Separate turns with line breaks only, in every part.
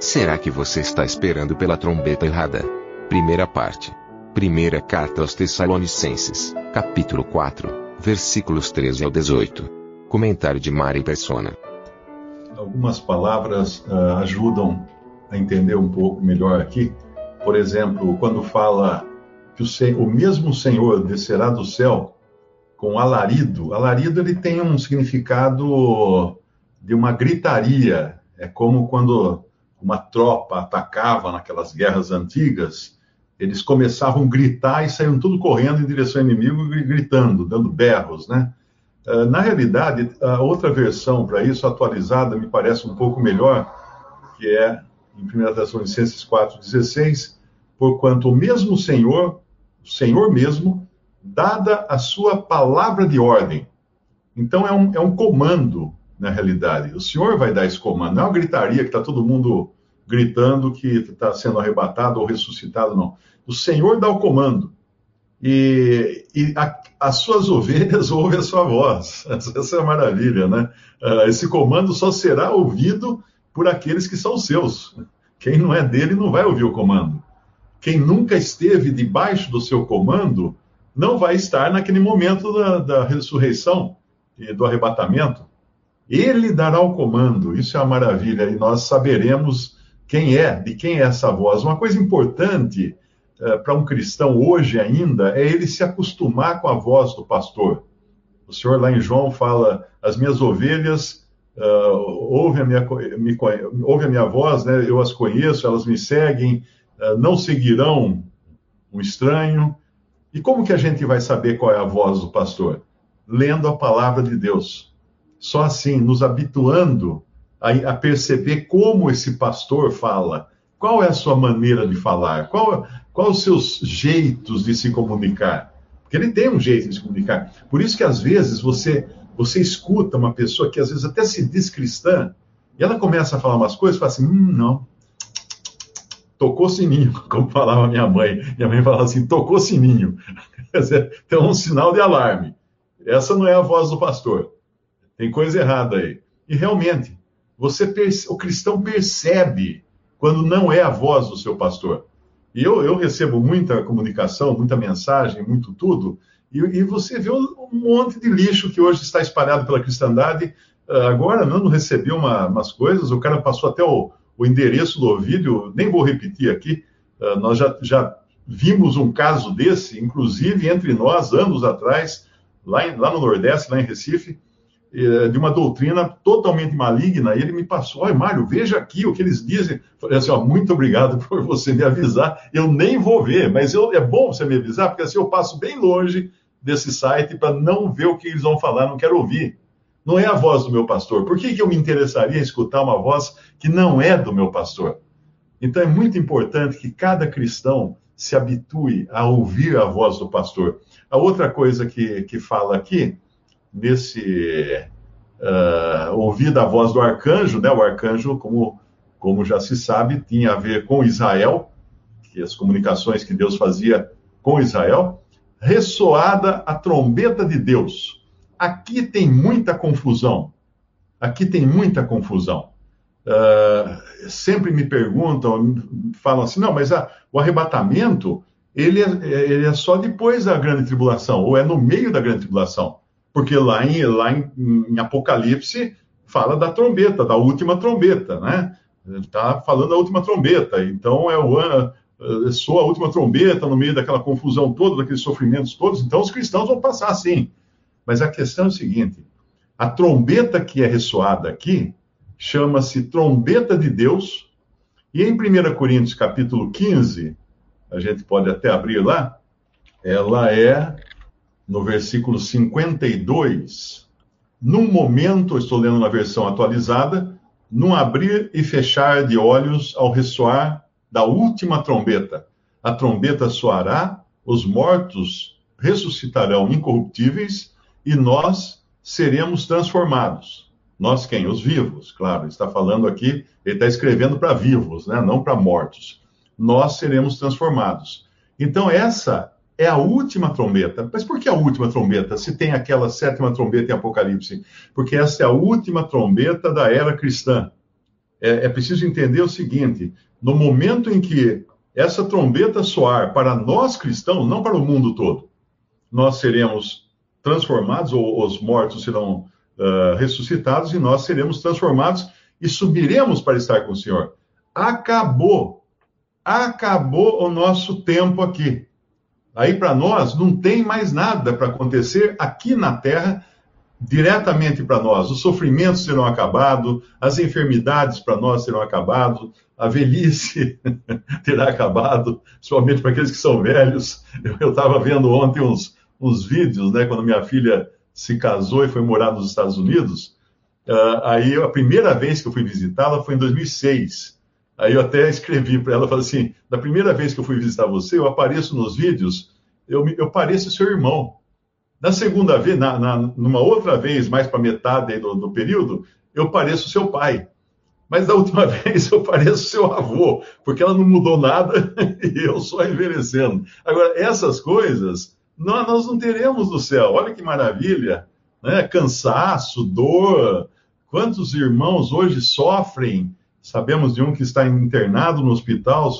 Será que você está esperando pela trombeta errada? Primeira parte. Primeira carta aos Tessalonicenses, capítulo 4, versículos 13 ao 18. Comentário de Mari Persona.
Algumas palavras uh, ajudam a entender um pouco melhor aqui. Por exemplo, quando fala que o, o mesmo Senhor descerá do céu com alarido. Alarido ele tem um significado de uma gritaria. É como quando uma tropa atacava naquelas guerras antigas, eles começavam a gritar e saíam tudo correndo em direção ao inimigo, gritando, dando berros, né? Ah, na realidade, a outra versão para isso, atualizada, me parece um pouco melhor, que é em 1 Tessalonicenses 4,16, porquanto o mesmo Senhor, o Senhor mesmo, dada a sua palavra de ordem. Então é um, é um comando, na realidade. O Senhor vai dar esse comando, não é uma gritaria que está todo mundo gritando que está sendo arrebatado ou ressuscitado, não. O Senhor dá o comando. E, e a, as suas ovelhas ouvem a sua voz. Essa é a maravilha, né? Uh, esse comando só será ouvido por aqueles que são seus. Quem não é dele não vai ouvir o comando. Quem nunca esteve debaixo do seu comando não vai estar naquele momento da, da ressurreição e do arrebatamento. Ele dará o comando, isso é a maravilha, e nós saberemos quem é, de quem é essa voz. Uma coisa importante uh, para um cristão hoje ainda é ele se acostumar com a voz do pastor. O Senhor lá em João fala: as minhas ovelhas uh, ouvem, a minha, me, ouvem a minha voz, né? eu as conheço, elas me seguem, uh, não seguirão um estranho. E como que a gente vai saber qual é a voz do pastor? Lendo a palavra de Deus. Só assim, nos habituando a, a, perceber como esse pastor fala, qual é a sua maneira de falar, qual, qual os seus jeitos de se comunicar. Porque ele tem um jeito de se comunicar. Por isso que às vezes você você escuta uma pessoa que às vezes até se diz cristã, e ela começa a falar umas coisas e fala assim, hum, não, tocou sininho, como falava minha mãe. Minha mãe falava assim, tocou sininho. Quer dizer, tem um sinal de alarme. Essa não é a voz do pastor. Tem coisa errada aí. E realmente, você o cristão percebe quando não é a voz do seu pastor. E eu, eu recebo muita comunicação, muita mensagem, muito tudo, e, e, você vê um monte de lixo que hoje está espalhado pela cristandade. Uh, agora, não recebi uma, umas coisas, o cara passou até o, o endereço do vídeo, nem vou repetir aqui, uh, nós já, já vimos um caso desse, inclusive entre nós, anos atrás, lá, em, lá no Nordeste, lá em Recife, de uma doutrina totalmente maligna, e ele me passou, olha, Mário, veja aqui o que eles dizem. Falei assim, ó, muito obrigado por você me avisar, eu nem vou ver, mas eu, é bom você me avisar, porque assim eu passo bem longe desse site para não ver o que eles vão falar, não quero ouvir. Não é a voz do meu pastor. Por que, que eu me interessaria em escutar uma voz que não é do meu pastor? Então é muito importante que cada cristão se habitue a ouvir a voz do pastor. A outra coisa que, que fala aqui nesse uh, ouvir a voz do arcanjo, né? O arcanjo, como, como já se sabe, tinha a ver com Israel, que as comunicações que Deus fazia com Israel, ressoada a trombeta de Deus. Aqui tem muita confusão. Aqui tem muita confusão. Uh, sempre me perguntam, falam assim, não, mas a, o arrebatamento ele é, ele é só depois da grande tribulação, ou é no meio da grande tribulação. Porque lá em, lá em, em Apocalipse fala da trombeta, da última trombeta, né? Está falando da última trombeta. Então é o é, soa a última trombeta no meio daquela confusão toda, daqueles sofrimentos todos. Então os cristãos vão passar sim. Mas a questão é o seguinte: a trombeta que é ressoada aqui chama-se trombeta de Deus. E em 1 Coríntios capítulo 15, a gente pode até abrir lá, ela é no versículo 52, num momento, estou lendo na versão atualizada, num abrir e fechar de olhos ao ressoar da última trombeta. A trombeta soará, os mortos ressuscitarão incorruptíveis e nós seremos transformados. Nós quem? Os vivos, claro. Está falando aqui, ele está escrevendo para vivos, né? não para mortos. Nós seremos transformados. Então, essa é a última trombeta. Mas por que a última trombeta? Se tem aquela sétima trombeta em Apocalipse? Porque essa é a última trombeta da era cristã. É, é preciso entender o seguinte: no momento em que essa trombeta soar para nós cristãos, não para o mundo todo, nós seremos transformados, ou os mortos serão uh, ressuscitados, e nós seremos transformados e subiremos para estar com o Senhor. Acabou. Acabou o nosso tempo aqui. Aí para nós não tem mais nada para acontecer aqui na Terra diretamente para nós. Os sofrimentos serão acabados, as enfermidades para nós serão acabadas, a velhice terá acabado, somente para aqueles que são velhos. Eu estava vendo ontem uns, uns vídeos, né, quando minha filha se casou e foi morar nos Estados Unidos. Uh, aí a primeira vez que eu fui visitá-la foi em 2006. Aí eu até escrevi para ela, falei assim, da primeira vez que eu fui visitar você, eu apareço nos vídeos, eu, eu pareço seu irmão. Na segunda vez, na, na, numa outra vez, mais para metade do, do, período, eu pareço seu pai. Mas da última vez eu pareço seu avô, porque ela não mudou nada e eu só envelhecendo. Agora, essas coisas nós, nós não teremos no céu. Olha que maravilha! Né? Cansaço, dor. Quantos irmãos hoje sofrem Sabemos de um que está internado no hospital,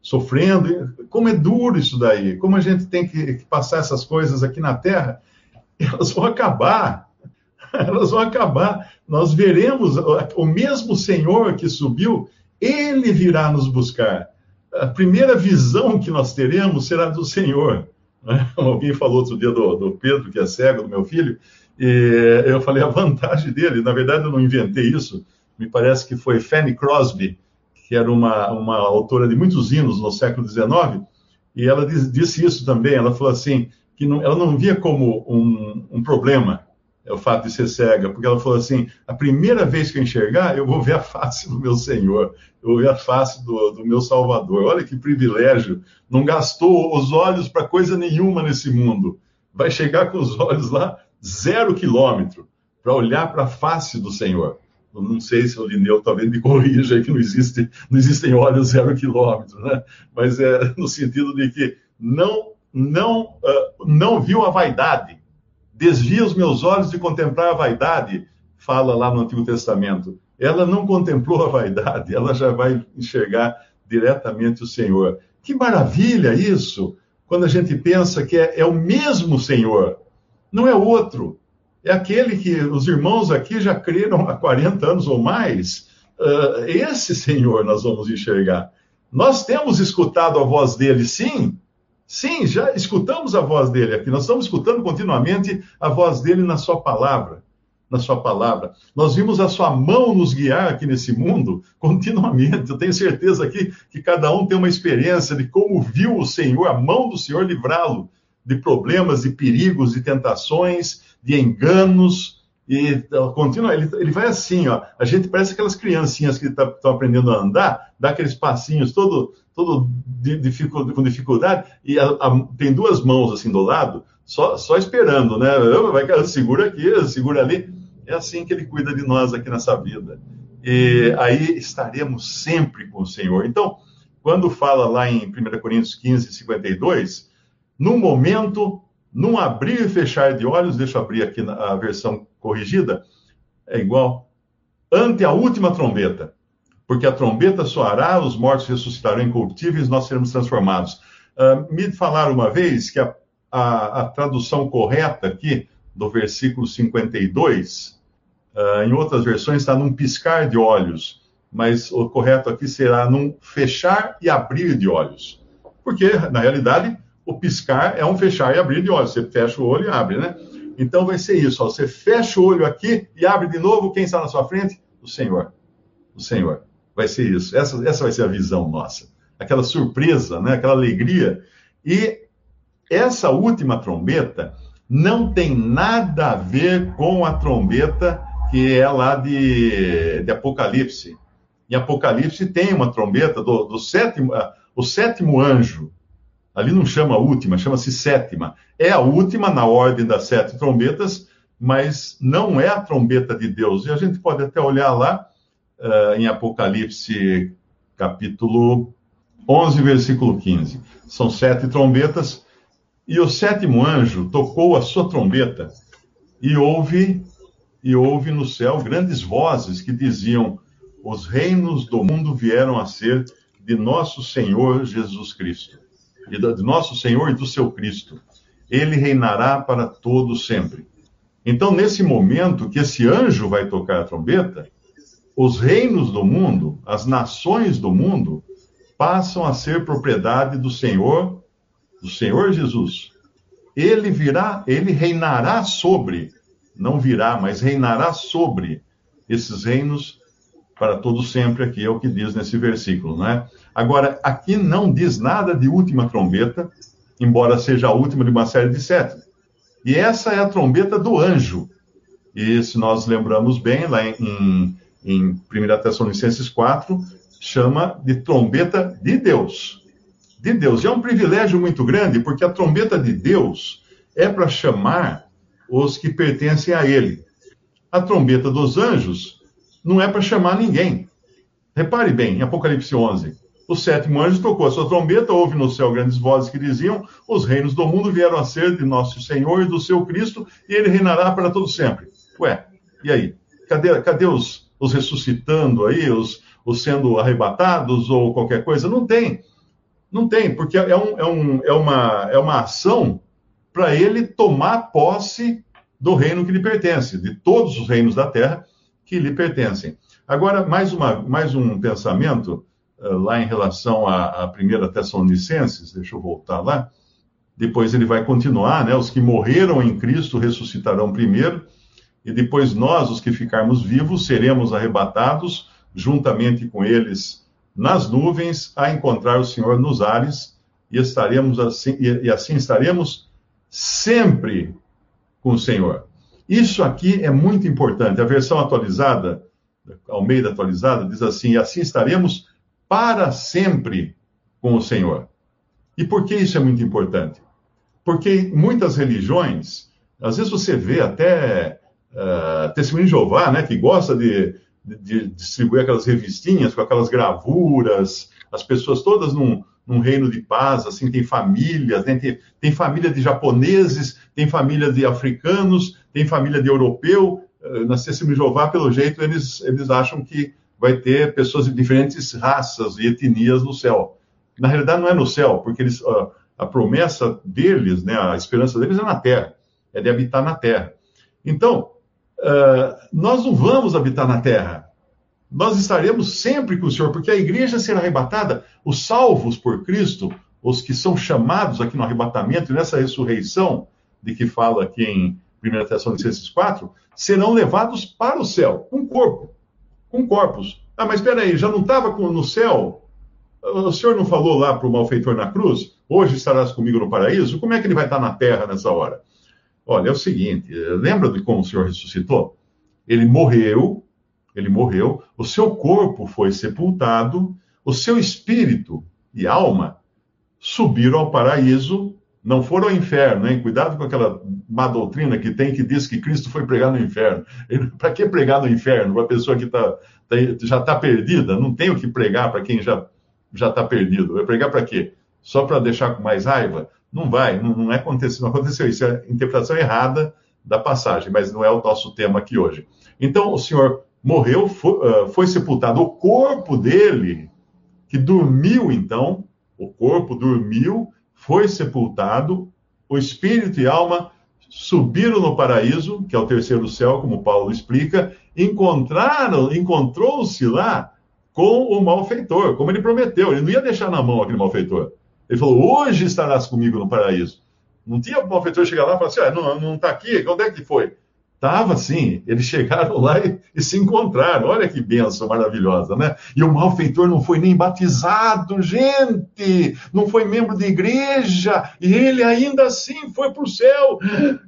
sofrendo. Como é duro isso daí. Como a gente tem que passar essas coisas aqui na Terra. Elas vão acabar. Elas vão acabar. Nós veremos o mesmo Senhor que subiu, ele virá nos buscar. A primeira visão que nós teremos será do Senhor. Alguém falou outro dia do, do Pedro, que é cego, do meu filho, e eu falei a vantagem dele. Na verdade, eu não inventei isso me parece que foi Fanny Crosby, que era uma, uma autora de muitos hinos no século XIX, e ela diz, disse isso também. Ela falou assim que não, ela não via como um, um problema é o fato de ser cega, porque ela falou assim: a primeira vez que eu enxergar, eu vou ver a face do meu Senhor, eu vou ver a face do, do meu Salvador. Olha que privilégio! Não gastou os olhos para coisa nenhuma nesse mundo. Vai chegar com os olhos lá zero quilômetro para olhar para a face do Senhor não sei se o Lineu talvez me corrija que não, existe, não existem olhos zero quilômetro, né? mas é no sentido de que não, não, uh, não viu a vaidade, desvia os meus olhos de contemplar a vaidade, fala lá no Antigo Testamento. Ela não contemplou a vaidade, ela já vai enxergar diretamente o Senhor. Que maravilha isso! Quando a gente pensa que é, é o mesmo Senhor, não é outro é aquele que os irmãos aqui já creram há 40 anos ou mais. Uh, esse Senhor nós vamos enxergar. Nós temos escutado a voz dele, sim. Sim, já escutamos a voz dele aqui. Nós estamos escutando continuamente a voz dele na sua palavra. Na sua palavra. Nós vimos a sua mão nos guiar aqui nesse mundo continuamente. Eu tenho certeza aqui que cada um tem uma experiência de como viu o Senhor, a mão do Senhor livrá-lo de problemas, de perigos, de tentações, de enganos, e continua, ele, ele vai assim, ó. A gente parece aquelas criancinhas que estão tá, aprendendo a andar, dá aqueles passinhos todo, todo com dificuldade, e a, a, tem duas mãos assim do lado, só, só esperando, né? Vai, segura aqui, segura ali. É assim que ele cuida de nós aqui nessa vida. E aí estaremos sempre com o Senhor. Então, quando fala lá em 1 Coríntios 15, 52, no momento num abrir e fechar de olhos, deixa eu abrir aqui a versão corrigida, é igual, ante a última trombeta, porque a trombeta soará, os mortos ressuscitarão incorruptíveis, nós seremos transformados. Uh, me falaram uma vez que a, a, a, tradução correta aqui, do versículo 52, uh, ah, em outras versões está num piscar de olhos, mas o correto aqui será num fechar e abrir de olhos. Porque, na realidade, o piscar é um fechar e abrir de olhos. Você fecha o olho e abre, né? Então vai ser isso. Ó. Você fecha o olho aqui e abre de novo. Quem está na sua frente? O Senhor. O Senhor. Vai ser isso. Essa, essa vai ser a visão nossa. Aquela surpresa, né? aquela alegria. E essa última trombeta não tem nada a ver com a trombeta que é lá de, de Apocalipse. Em Apocalipse tem uma trombeta do, do sétimo, uh, o sétimo anjo. Ali não chama última, chama-se sétima. É a última na ordem das sete trombetas, mas não é a trombeta de Deus. E a gente pode até olhar lá uh, em Apocalipse, capítulo 11, versículo 15. São sete trombetas, e o sétimo anjo tocou a sua trombeta, e houve, e houve no céu grandes vozes que diziam: Os reinos do mundo vieram a ser de nosso Senhor Jesus Cristo, e de nosso Senhor e do seu Cristo. Ele reinará para todo sempre. Então, nesse momento que esse anjo vai tocar a trombeta, os reinos do mundo, as nações do mundo, passam a ser propriedade do Senhor, do Senhor Jesus. Ele virá, ele reinará sobre, não virá, mas reinará sobre esses reinos para todo sempre, aqui é o que diz nesse versículo, né? Agora, aqui não diz nada de última trombeta, embora seja a última de uma série de sete. E essa é a trombeta do anjo. E se nós lembramos bem, lá em, em 1 Tessalonicenses 4, chama de trombeta de Deus. De Deus. E é um privilégio muito grande, porque a trombeta de Deus é para chamar os que pertencem a Ele. A trombeta dos anjos não é para chamar ninguém. Repare bem, em Apocalipse 11, o sétimo anjo tocou a sua trombeta, houve no céu grandes vozes que diziam: Os reinos do mundo vieram a ser de nosso Senhor e do seu Cristo, e ele reinará para todo sempre. Ué, e aí? Cadê, cadê os, os ressuscitando aí, os, os sendo arrebatados ou qualquer coisa? Não tem. Não tem, porque é, um, é, um, é, uma, é uma ação para ele tomar posse do reino que lhe pertence, de todos os reinos da terra que lhe pertencem. Agora, mais, uma, mais um pensamento uh, lá em relação à, à primeira Tessalonicenses, deixa eu voltar lá. Depois ele vai continuar, né? Os que morreram em Cristo ressuscitarão primeiro, e depois nós, os que ficarmos vivos, seremos arrebatados juntamente com eles nas nuvens a encontrar o Senhor nos ares e estaremos assim e, e assim estaremos sempre com o Senhor. Isso aqui é muito importante. A versão atualizada, Almeida atualizada, diz assim: e assim estaremos para sempre com o Senhor. E por que isso é muito importante? Porque muitas religiões, às vezes você vê até uh, Testemunho de Jeová, né, que gosta de, de, de, distribuir aquelas revistinhas com aquelas gravuras, as pessoas todas num, num reino de paz, assim, tem famílias, né? tem, tem família de japoneses, tem família de africanos, tem família de europeu. Uh, na Jeová, pelo jeito, eles, eles acham que vai ter pessoas de diferentes raças e etnias no céu. Na realidade, não é no céu, porque eles, uh, a promessa deles, né, a esperança deles é na terra, é de habitar na terra. Então, uh, nós não vamos habitar na terra. Nós estaremos sempre com o Senhor, porque a igreja será arrebatada, os salvos por Cristo, os que são chamados aqui no arrebatamento e nessa ressurreição, de que fala aqui em 1 Tessalonicenses 4, serão levados para o céu, com corpo, com corpos. Ah, mas espera aí, já não estava no céu? O senhor não falou lá para o malfeitor na cruz? Hoje estarás comigo no paraíso? Como é que ele vai estar na terra nessa hora? Olha, é o seguinte, lembra de como o Senhor ressuscitou? Ele morreu, ele morreu, o seu corpo foi sepultado, o seu espírito e alma subiram ao paraíso, não foram ao inferno, hein? Cuidado com aquela má doutrina que tem que diz que Cristo foi pregar no inferno. Para que pregar no inferno? Para a pessoa que tá, tá já está perdida? Não tem o que pregar para quem já já está perdido. Vai pregar para quê? Só para deixar com mais raiva? Não vai, não, não, é aconteceu, não aconteceu isso. É a interpretação errada da passagem, mas não é o nosso tema aqui hoje. Então, o Senhor morreu, foi, foi sepultado. O corpo dele, que dormiu então, o corpo dormiu, foi sepultado, o espírito e alma subiram no paraíso, que é o terceiro céu, como Paulo explica, encontraram, encontrou-se lá com o malfeitor, como ele prometeu. Ele não ia deixar na mão aquele malfeitor. Ele falou: Hoje estarás comigo no paraíso. Não tinha o malfeitor chegar lá e falar assim: ah, não, não está aqui, onde é que foi? Estava sim, eles chegaram lá e, e, se encontraram. Olha que benção maravilhosa, né? E o malfeitor não foi nem batizado, gente, não foi membro de igreja, e ele ainda assim foi para o céu.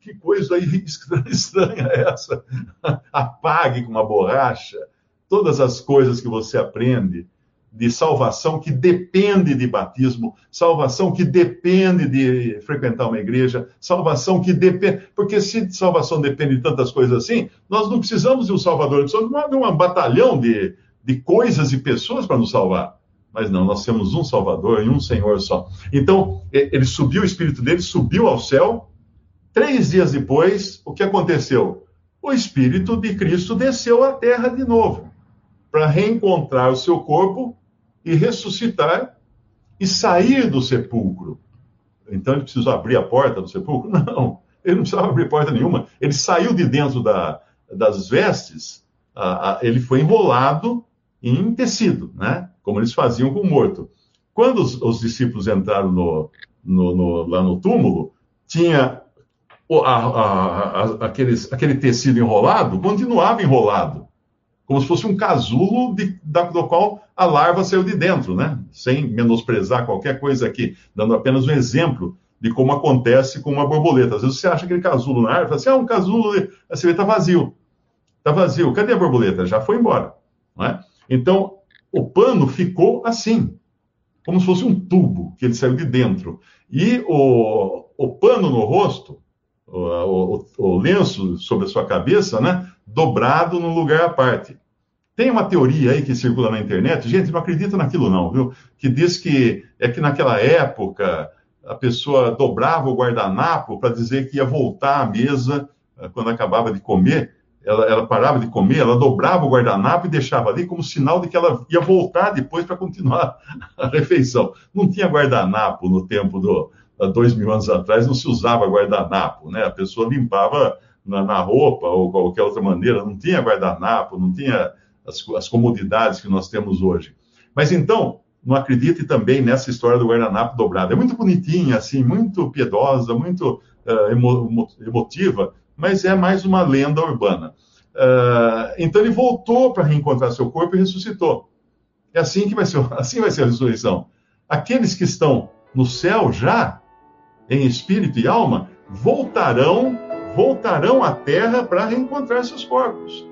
que coisa estranha é essa? Apague com uma borracha todas as coisas que você aprende de salvação que depende de batismo, salvação que depende de frequentar uma igreja, salvação que depende. Porque se salvação depende de tantas coisas assim, nós não precisamos de um Salvador, precisamos de um batalhão de, de coisas e pessoas para nos salvar. Mas não, nós temos um Salvador e um Senhor só. Então, ele subiu, o Espírito dele subiu ao céu. Três dias depois, o que aconteceu? O Espírito de Cristo desceu à terra de novo, para reencontrar o seu corpo e ressuscitar e sair do sepulcro. Então ele precisou abrir a porta do sepulcro? Não, ele não precisava abrir porta nenhuma. Ele saiu de dentro da, das vestes, a, a, ele foi enrolado em tecido, né? como eles faziam com o morto. Quando os, os discípulos entraram no, no, no, lá no túmulo, tinha aqueles, aquele tecido enrolado, continuava enrolado como se fosse um casulo de, da, do qual a larva saiu de dentro, né? Sem menosprezar qualquer coisa aqui, dando apenas um exemplo de como acontece com uma borboleta. Às vezes você acha aquele casulo na árvore, fala assim, ah, um casulo, aí você vê, tá vazio. Tá vazio. Cadê a borboleta? Já foi embora. Não é? Então, o pano ficou assim, como se fosse um tubo que ele saiu de dentro. E o, o pano no rosto, o, o, o lenço sobre a sua cabeça, né? dobrado num lugar à parte. Tem uma teoria aí que circula na internet, gente, não acredita naquilo não, viu? Que diz que é que naquela época a pessoa dobrava o guardanapo para dizer que ia voltar à mesa eh, quando acabava de comer. Ela, ela, parava de comer, ela dobrava o guardanapo e deixava ali como sinal de que ela ia voltar depois para continuar a refeição. Não tinha guardanapo no tempo do há dois mil anos atrás, não se usava guardanapo, né? A pessoa limpava na, na roupa ou qualquer outra maneira, não tinha guardanapo, não tinha as, as comodidades que nós temos hoje. Mas então, não acredite também nessa história do guardanapo dobrado. É muito bonitinha, assim, muito piedosa, muito uh, emo, emotiva, mas é mais uma lenda urbana. Uh, então ele voltou para reencontrar seu corpo e ressuscitou. É assim que vai ser, assim vai ser a ressurreição. Aqueles que estão no céu já, em espírito e alma, voltarão, voltarão à terra para reencontrar seus corpos.